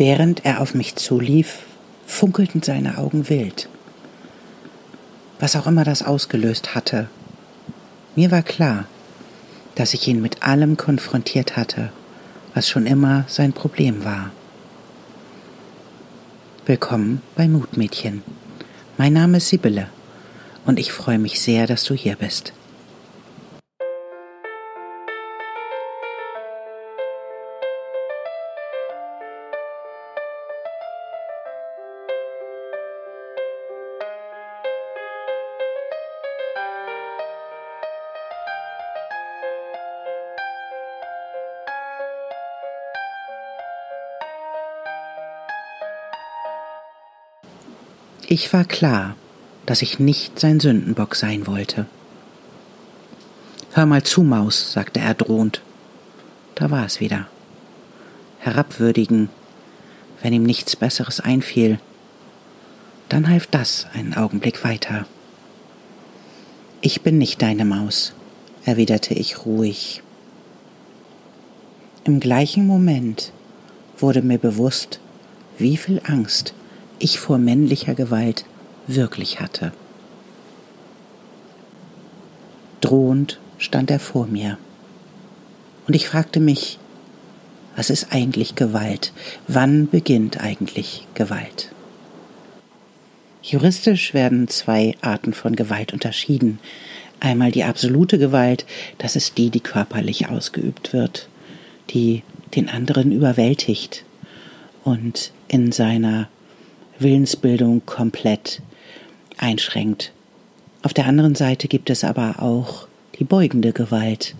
Während er auf mich zulief, funkelten seine Augen wild. Was auch immer das ausgelöst hatte. Mir war klar, dass ich ihn mit allem konfrontiert hatte, was schon immer sein Problem war. Willkommen bei Mutmädchen. Mein Name ist Sibylle und ich freue mich sehr, dass du hier bist. Ich war klar, dass ich nicht sein Sündenbock sein wollte. Hör mal zu, Maus, sagte er drohend. Da war es wieder. Herabwürdigen, wenn ihm nichts Besseres einfiel. Dann half das einen Augenblick weiter. Ich bin nicht deine Maus, erwiderte ich ruhig. Im gleichen Moment wurde mir bewusst, wie viel Angst ich vor männlicher Gewalt wirklich hatte. Drohend stand er vor mir. Und ich fragte mich, was ist eigentlich Gewalt? Wann beginnt eigentlich Gewalt? Juristisch werden zwei Arten von Gewalt unterschieden. Einmal die absolute Gewalt, das ist die, die körperlich ausgeübt wird, die den anderen überwältigt und in seiner Willensbildung komplett einschränkt. Auf der anderen Seite gibt es aber auch die beugende Gewalt,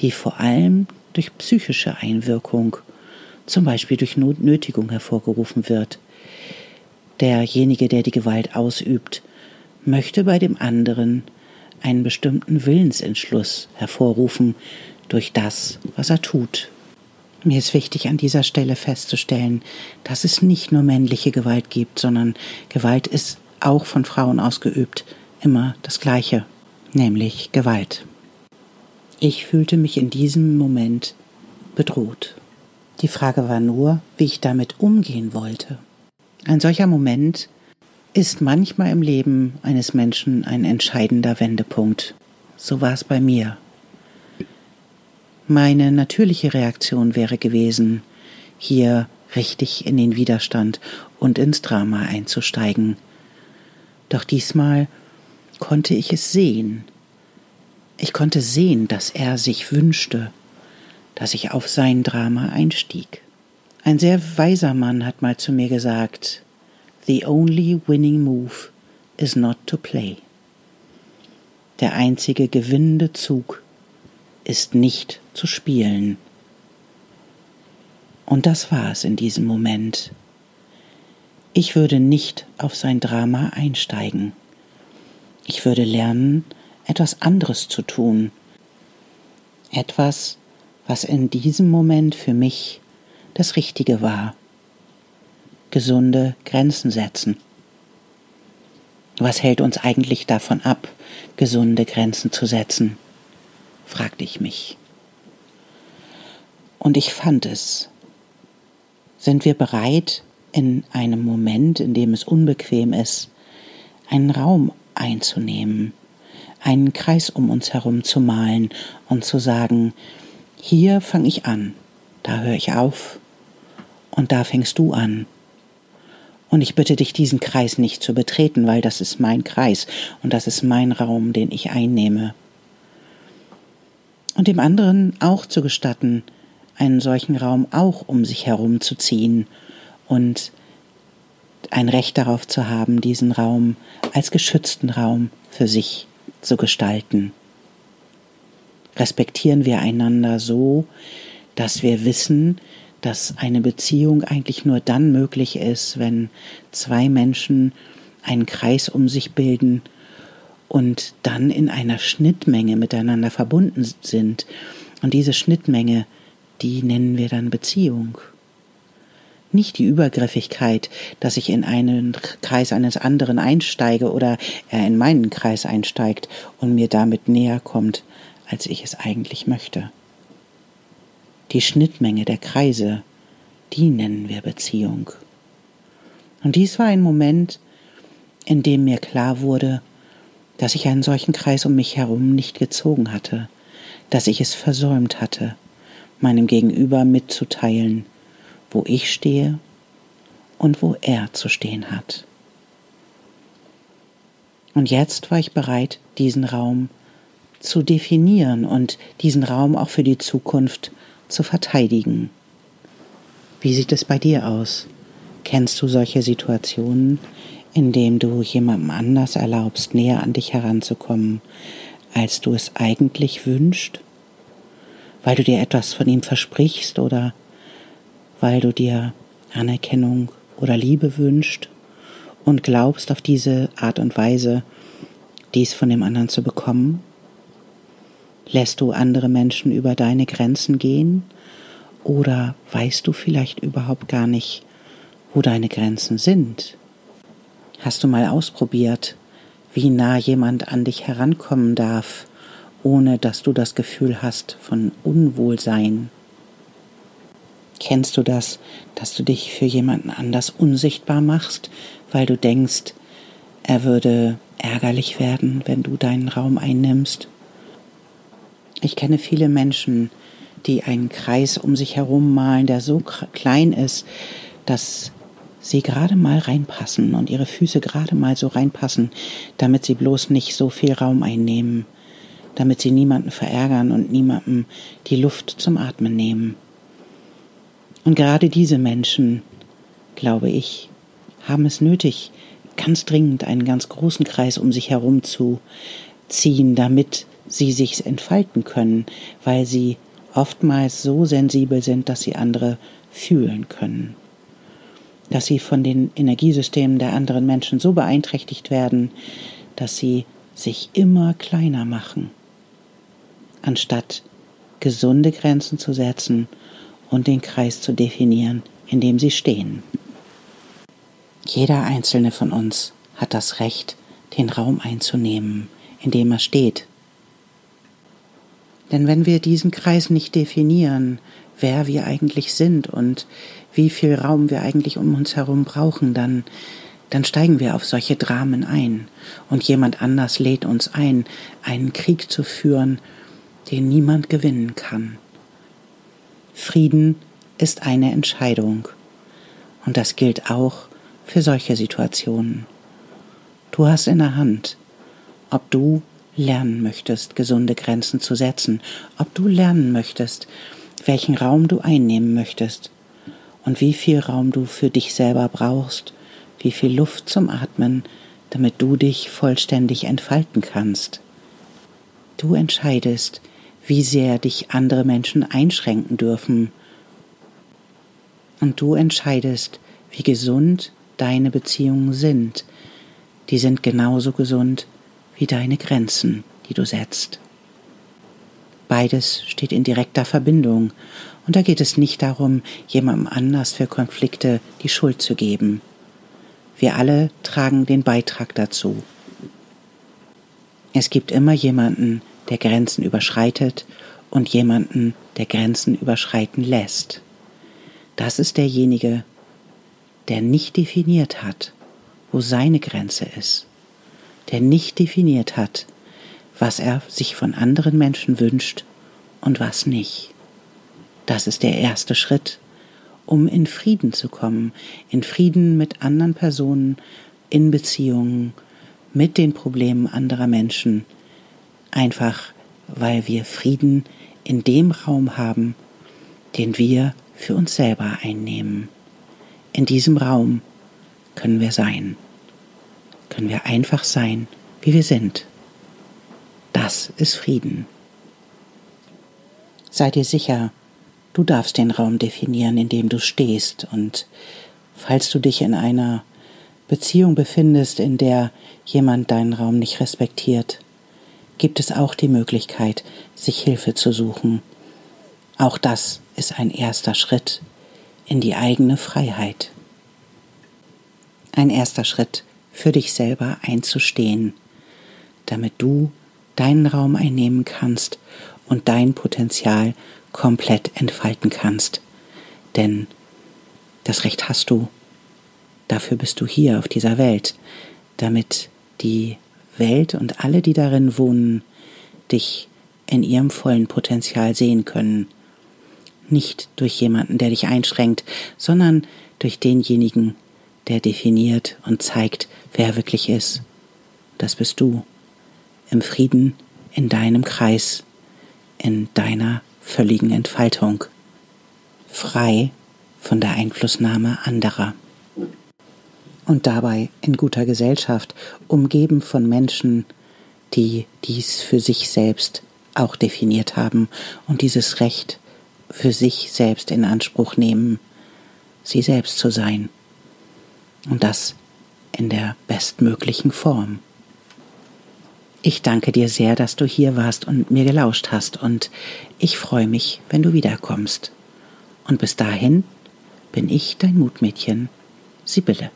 die vor allem durch psychische Einwirkung, zum Beispiel durch Nötigung hervorgerufen wird. Derjenige, der die Gewalt ausübt, möchte bei dem anderen einen bestimmten Willensentschluss hervorrufen durch das, was er tut. Mir ist wichtig an dieser Stelle festzustellen, dass es nicht nur männliche Gewalt gibt, sondern Gewalt ist auch von Frauen ausgeübt immer das Gleiche, nämlich Gewalt. Ich fühlte mich in diesem Moment bedroht. Die Frage war nur, wie ich damit umgehen wollte. Ein solcher Moment ist manchmal im Leben eines Menschen ein entscheidender Wendepunkt. So war es bei mir. Meine natürliche Reaktion wäre gewesen, hier richtig in den Widerstand und ins Drama einzusteigen. Doch diesmal konnte ich es sehen. Ich konnte sehen, dass er sich wünschte, dass ich auf sein Drama einstieg. Ein sehr weiser Mann hat mal zu mir gesagt, The only winning move is not to play. Der einzige gewinnende Zug ist nicht zu spielen. Und das war es in diesem Moment. Ich würde nicht auf sein Drama einsteigen. Ich würde lernen, etwas anderes zu tun. Etwas, was in diesem Moment für mich das Richtige war. Gesunde Grenzen setzen. Was hält uns eigentlich davon ab, gesunde Grenzen zu setzen? Fragte ich mich. Und ich fand es. Sind wir bereit, in einem Moment, in dem es unbequem ist, einen Raum einzunehmen, einen Kreis um uns herum zu malen und zu sagen, hier fange ich an, da höre ich auf und da fängst du an. Und ich bitte dich, diesen Kreis nicht zu betreten, weil das ist mein Kreis und das ist mein Raum, den ich einnehme und dem anderen auch zu gestatten, einen solchen Raum auch um sich herum zu ziehen und ein Recht darauf zu haben, diesen Raum als geschützten Raum für sich zu gestalten. Respektieren wir einander so, dass wir wissen, dass eine Beziehung eigentlich nur dann möglich ist, wenn zwei Menschen einen Kreis um sich bilden und dann in einer Schnittmenge miteinander verbunden sind. Und diese Schnittmenge, die nennen wir dann Beziehung. Nicht die Übergriffigkeit, dass ich in einen Kreis eines anderen einsteige oder er in meinen Kreis einsteigt und mir damit näher kommt, als ich es eigentlich möchte. Die Schnittmenge der Kreise, die nennen wir Beziehung. Und dies war ein Moment, in dem mir klar wurde, dass ich einen solchen Kreis um mich herum nicht gezogen hatte, dass ich es versäumt hatte, meinem Gegenüber mitzuteilen, wo ich stehe und wo er zu stehen hat. Und jetzt war ich bereit, diesen Raum zu definieren und diesen Raum auch für die Zukunft zu verteidigen. Wie sieht es bei dir aus? Kennst du solche Situationen, in denen du jemandem anders erlaubst, näher an dich heranzukommen, als du es eigentlich wünschst? Weil du dir etwas von ihm versprichst oder weil du dir Anerkennung oder Liebe wünschst und glaubst auf diese Art und Weise, dies von dem anderen zu bekommen? Lässt du andere Menschen über deine Grenzen gehen? Oder weißt du vielleicht überhaupt gar nicht, wo deine Grenzen sind? Hast du mal ausprobiert, wie nah jemand an dich herankommen darf, ohne dass du das Gefühl hast von Unwohlsein? Kennst du das, dass du dich für jemanden anders unsichtbar machst, weil du denkst, er würde ärgerlich werden, wenn du deinen Raum einnimmst? Ich kenne viele Menschen, die einen Kreis um sich herum malen, der so klein ist, dass sie gerade mal reinpassen und ihre Füße gerade mal so reinpassen, damit sie bloß nicht so viel Raum einnehmen, damit sie niemanden verärgern und niemandem die Luft zum Atmen nehmen. Und gerade diese Menschen, glaube ich, haben es nötig, ganz dringend einen ganz großen Kreis um sich herum zu ziehen, damit sie sich entfalten können, weil sie oftmals so sensibel sind, dass sie andere fühlen können. Dass sie von den Energiesystemen der anderen Menschen so beeinträchtigt werden, dass sie sich immer kleiner machen, anstatt gesunde Grenzen zu setzen und den Kreis zu definieren, in dem sie stehen. Jeder einzelne von uns hat das Recht, den Raum einzunehmen, in dem er steht, denn wenn wir diesen Kreis nicht definieren, wer wir eigentlich sind und wie viel Raum wir eigentlich um uns herum brauchen, dann, dann steigen wir auf solche Dramen ein. Und jemand anders lädt uns ein, einen Krieg zu führen, den niemand gewinnen kann. Frieden ist eine Entscheidung. Und das gilt auch für solche Situationen. Du hast in der Hand, ob du lernen möchtest, gesunde Grenzen zu setzen, ob du lernen möchtest, welchen Raum du einnehmen möchtest und wie viel Raum du für dich selber brauchst, wie viel Luft zum Atmen, damit du dich vollständig entfalten kannst. Du entscheidest, wie sehr dich andere Menschen einschränken dürfen. Und du entscheidest, wie gesund deine Beziehungen sind. Die sind genauso gesund wie deine Grenzen, die du setzt. Beides steht in direkter Verbindung, und da geht es nicht darum, jemandem anders für Konflikte die Schuld zu geben. Wir alle tragen den Beitrag dazu. Es gibt immer jemanden, der Grenzen überschreitet und jemanden, der Grenzen überschreiten lässt. Das ist derjenige, der nicht definiert hat, wo seine Grenze ist der nicht definiert hat, was er sich von anderen Menschen wünscht und was nicht. Das ist der erste Schritt, um in Frieden zu kommen, in Frieden mit anderen Personen, in Beziehungen, mit den Problemen anderer Menschen, einfach weil wir Frieden in dem Raum haben, den wir für uns selber einnehmen. In diesem Raum können wir sein können wir einfach sein, wie wir sind. Das ist Frieden. Sei dir sicher, du darfst den Raum definieren, in dem du stehst, und falls du dich in einer Beziehung befindest, in der jemand deinen Raum nicht respektiert, gibt es auch die Möglichkeit, sich Hilfe zu suchen. Auch das ist ein erster Schritt in die eigene Freiheit. Ein erster Schritt für dich selber einzustehen, damit du deinen Raum einnehmen kannst und dein Potenzial komplett entfalten kannst. Denn Das Recht hast du. Dafür bist du hier auf dieser Welt, damit die Welt und alle, die darin wohnen, dich in ihrem vollen Potenzial sehen können. Nicht durch jemanden, der dich einschränkt, sondern durch denjenigen, der definiert und zeigt, wer er wirklich ist. Das bist du. Im Frieden, in deinem Kreis, in deiner völligen Entfaltung. Frei von der Einflussnahme anderer. Und dabei in guter Gesellschaft, umgeben von Menschen, die dies für sich selbst auch definiert haben und dieses Recht für sich selbst in Anspruch nehmen, sie selbst zu sein. Und das in der bestmöglichen Form. Ich danke dir sehr, dass du hier warst und mir gelauscht hast, und ich freue mich, wenn du wiederkommst. Und bis dahin bin ich dein Mutmädchen, Sibylle.